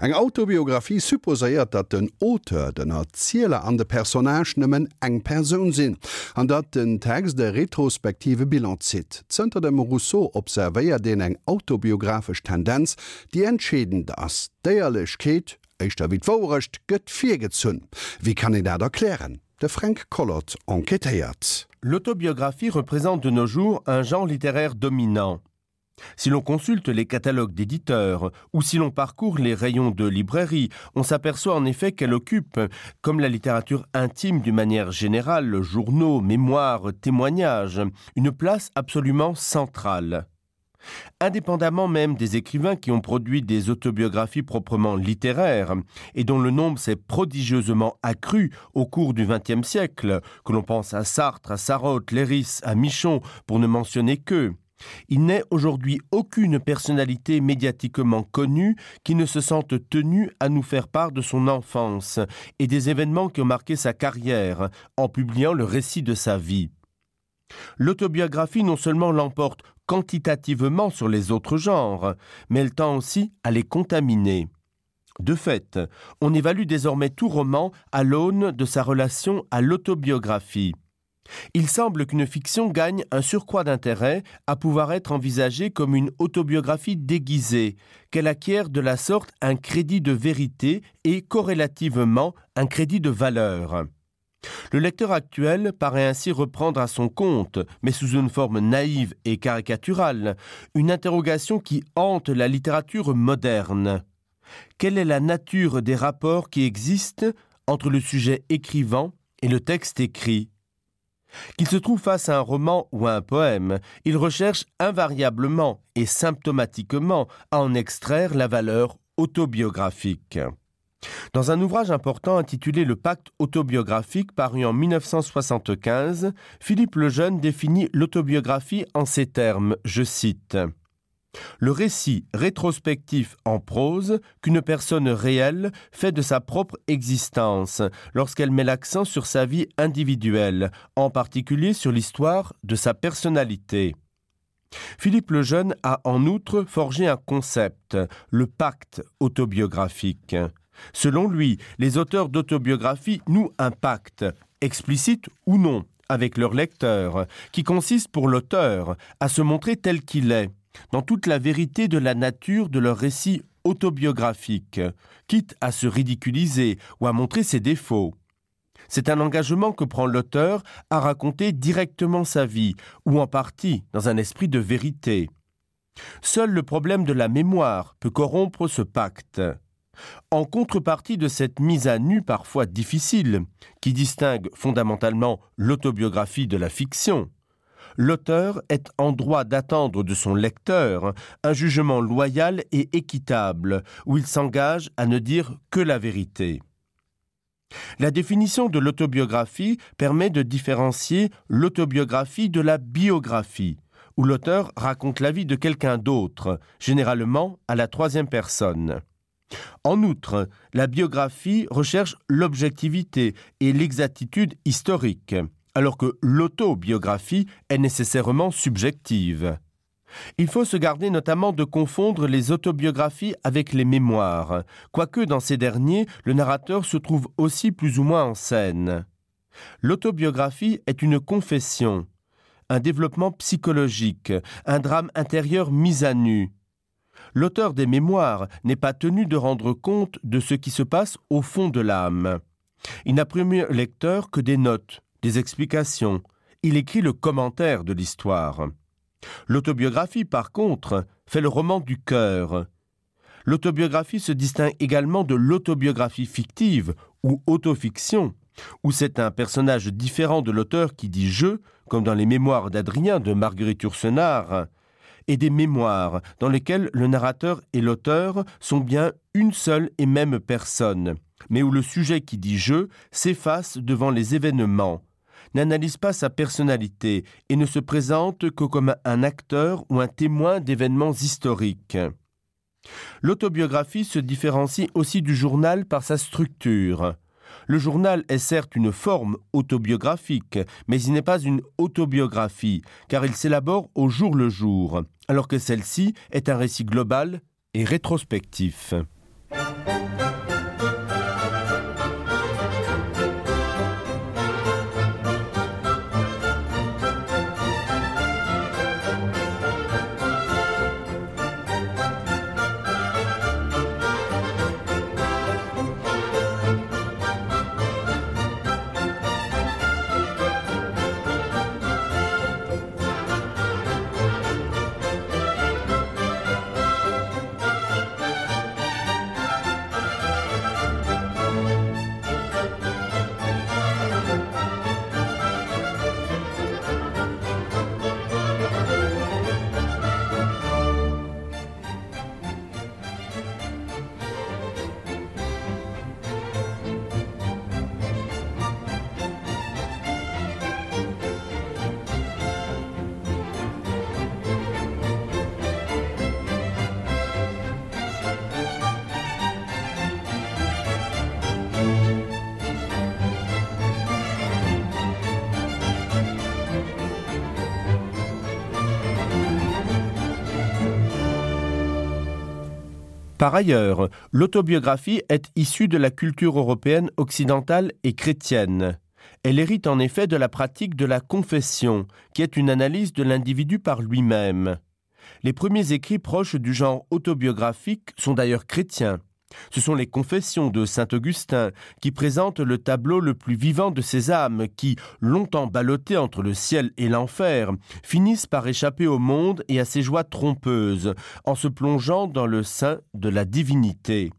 Eg Autobiografie supposéiert, dat den Oauteur den Erziele an de Personage nëmmen eng Perun sinn, an dat den Text de retrospektive Bilanz zit. Zënter dem Rousseau observéiert den eng autobiografisch Tendenz, die entschädend ass déierlechkeet, Eichter wie vorrecht gëtt fir gezzun. Wie kann i dat erklären? De Frank Collot enquêteiert. L'autobiographie représente de nos jours un genre littéraire dominant. Si l'on consulte les catalogues d'éditeurs ou si l'on parcourt les rayons de librairie, on s'aperçoit en effet qu'elle occupe, comme la littérature intime d'une manière générale, journaux, mémoires, témoignages, une place absolument centrale. Indépendamment même des écrivains qui ont produit des autobiographies proprement littéraires et dont le nombre s'est prodigieusement accru au cours du XXe siècle, que l'on pense à Sartre, à Sarraute, Léris, à Michon, pour ne mentionner qu'eux, il n'est aujourd'hui aucune personnalité médiatiquement connue qui ne se sente tenue à nous faire part de son enfance et des événements qui ont marqué sa carrière en publiant le récit de sa vie. L'autobiographie non seulement l'emporte quantitativement sur les autres genres, mais elle tend aussi à les contaminer. De fait, on évalue désormais tout roman à l'aune de sa relation à l'autobiographie. Il semble qu'une fiction gagne un surcroît d'intérêt à pouvoir être envisagée comme une autobiographie déguisée, qu'elle acquiert de la sorte un crédit de vérité et corrélativement un crédit de valeur. Le lecteur actuel paraît ainsi reprendre à son compte, mais sous une forme naïve et caricaturale, une interrogation qui hante la littérature moderne. Quelle est la nature des rapports qui existent entre le sujet écrivant et le texte écrit? Qu'il se trouve face à un roman ou à un poème, il recherche invariablement et symptomatiquement à en extraire la valeur autobiographique. Dans un ouvrage important intitulé Le pacte autobiographique paru en 1975, Philippe Lejeune définit l'autobiographie en ces termes, je cite: le récit rétrospectif en prose qu'une personne réelle fait de sa propre existence lorsqu'elle met l'accent sur sa vie individuelle, en particulier sur l'histoire de sa personnalité. Philippe Lejeune a en outre forgé un concept, le pacte autobiographique. Selon lui, les auteurs d'autobiographie nouent un pacte, explicite ou non, avec leur lecteur, qui consiste pour l'auteur à se montrer tel qu'il est, dans toute la vérité de la nature de leur récit autobiographique, quitte à se ridiculiser ou à montrer ses défauts. C'est un engagement que prend l'auteur à raconter directement sa vie, ou en partie dans un esprit de vérité. Seul le problème de la mémoire peut corrompre ce pacte. En contrepartie de cette mise à nu parfois difficile, qui distingue fondamentalement l'autobiographie de la fiction, l'auteur est en droit d'attendre de son lecteur un jugement loyal et équitable où il s'engage à ne dire que la vérité. La définition de l'autobiographie permet de différencier l'autobiographie de la biographie, où l'auteur raconte la vie de quelqu'un d'autre, généralement à la troisième personne. En outre, la biographie recherche l'objectivité et l'exactitude historique alors que l'autobiographie est nécessairement subjective. Il faut se garder notamment de confondre les autobiographies avec les mémoires, quoique dans ces derniers, le narrateur se trouve aussi plus ou moins en scène. L'autobiographie est une confession, un développement psychologique, un drame intérieur mis à nu. L'auteur des mémoires n'est pas tenu de rendre compte de ce qui se passe au fond de l'âme. Il n'a premier lecteur que des notes, des explications, il écrit le commentaire de l'histoire. L'autobiographie, par contre, fait le roman du cœur. L'autobiographie se distingue également de l'autobiographie fictive ou autofiction, où c'est un personnage différent de l'auteur qui dit je, comme dans les mémoires d'Adrien de Marguerite Ursenard, et des mémoires dans lesquelles le narrateur et l'auteur sont bien une seule et même personne, mais où le sujet qui dit je s'efface devant les événements, n'analyse pas sa personnalité et ne se présente que comme un acteur ou un témoin d'événements historiques. L'autobiographie se différencie aussi du journal par sa structure. Le journal est certes une forme autobiographique, mais il n'est pas une autobiographie, car il s'élabore au jour le jour, alors que celle-ci est un récit global et rétrospectif. Par ailleurs, l'autobiographie est issue de la culture européenne occidentale et chrétienne. Elle hérite en effet de la pratique de la confession, qui est une analyse de l'individu par lui-même. Les premiers écrits proches du genre autobiographique sont d'ailleurs chrétiens. Ce sont les confessions de saint Augustin qui présentent le tableau le plus vivant de ces âmes qui, longtemps ballottées entre le ciel et l'enfer, finissent par échapper au monde et à ses joies trompeuses, en se plongeant dans le sein de la divinité.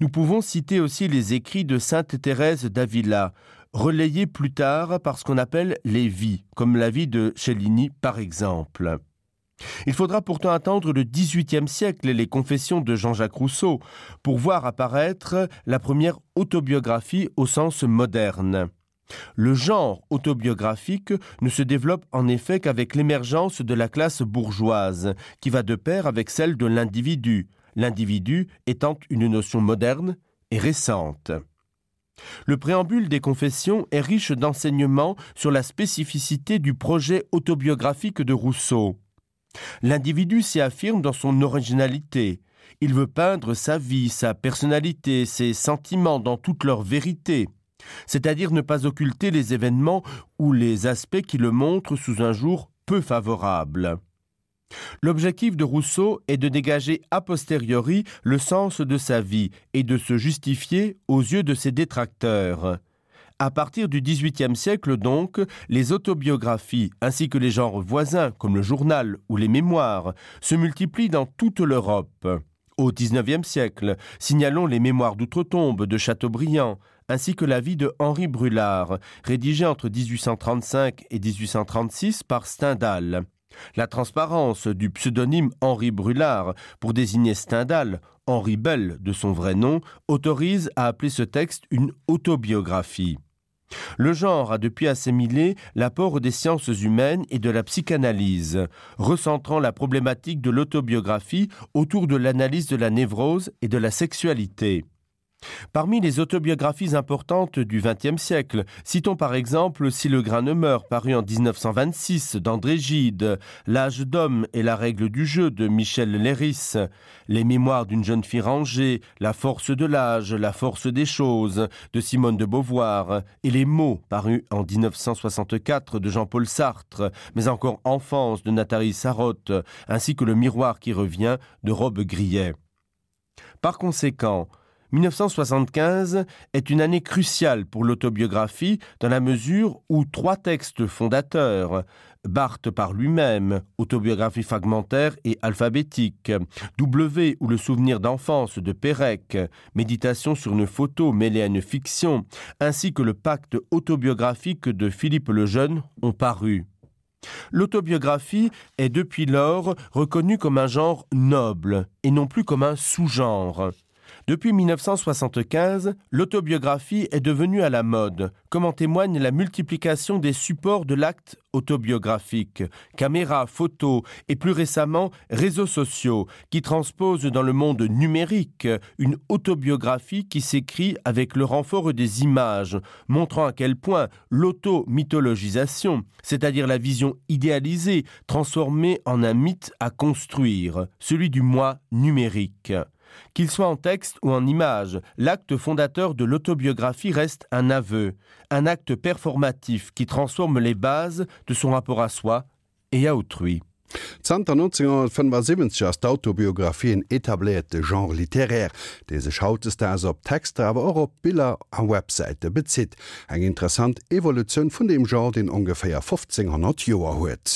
Nous pouvons citer aussi les écrits de sainte Thérèse d'Avila, relayés plus tard par ce qu'on appelle les vies, comme la vie de Cellini par exemple. Il faudra pourtant attendre le XVIIIe siècle et les confessions de Jean-Jacques Rousseau pour voir apparaître la première autobiographie au sens moderne. Le genre autobiographique ne se développe en effet qu'avec l'émergence de la classe bourgeoise, qui va de pair avec celle de l'individu, l'individu étant une notion moderne et récente. Le préambule des confessions est riche d'enseignements sur la spécificité du projet autobiographique de Rousseau. L'individu s'y affirme dans son originalité. Il veut peindre sa vie, sa personnalité, ses sentiments dans toute leur vérité, c'est-à-dire ne pas occulter les événements ou les aspects qui le montrent sous un jour peu favorable. L'objectif de Rousseau est de dégager a posteriori le sens de sa vie et de se justifier aux yeux de ses détracteurs. À partir du XVIIIe siècle donc, les autobiographies ainsi que les genres voisins comme le journal ou les mémoires se multiplient dans toute l'Europe. Au XIXe siècle, signalons les mémoires d'outre-tombe de Chateaubriand, ainsi que la vie de Henri Brulard, rédigée entre 1835 et 1836 par Stendhal. La transparence du pseudonyme Henri Brulard pour désigner Stendhal, Henri Bell de son vrai nom, autorise à appeler ce texte une autobiographie. Le genre a depuis assimilé l'apport des sciences humaines et de la psychanalyse, recentrant la problématique de l'autobiographie autour de l'analyse de la névrose et de la sexualité. Parmi les autobiographies importantes du XXe siècle, citons par exemple Si le grain ne meurt, paru en 1926 d'André Gide, L'âge d'homme et la règle du jeu de Michel Léris, Les mémoires d'une jeune fille rangée, La force de l'âge, La force des choses de Simone de Beauvoir, et Les mots, paru en 1964 de Jean-Paul Sartre, mais encore Enfance de Nathalie Sarotte, ainsi que Le miroir qui revient de Robe Grillet. Par conséquent, 1975 est une année cruciale pour l'autobiographie dans la mesure où trois textes fondateurs Barthes par lui-même, autobiographie fragmentaire et alphabétique, W ou le souvenir d'enfance de Pérec, méditation sur une photo mêlée à une fiction, ainsi que le pacte autobiographique de Philippe le Jeune ont paru. L'autobiographie est depuis lors reconnue comme un genre noble et non plus comme un sous-genre. Depuis 1975, l'autobiographie est devenue à la mode, comme en témoigne la multiplication des supports de l'acte autobiographique, caméras, photos et plus récemment réseaux sociaux, qui transposent dans le monde numérique une autobiographie qui s'écrit avec le renfort des images, montrant à quel point l'automythologisation, c'est-à-dire la vision idéalisée, transformée en un mythe à construire, celui du moi numérique. Qu'il soit en texte ou en image, l'acte fondateur de l'autobiographie reste un aveu, un acte performatif qui transforme les bases de son rapport à soi et à autrui. Zter 1975 ass d'Autobiografien etablierte Genre literär, dé se schautest ass op Texte awer euro op Biller a Webseite bezit, eng interessant Evoluioun vun dem Genre den ongeféier 1500 Joer huet.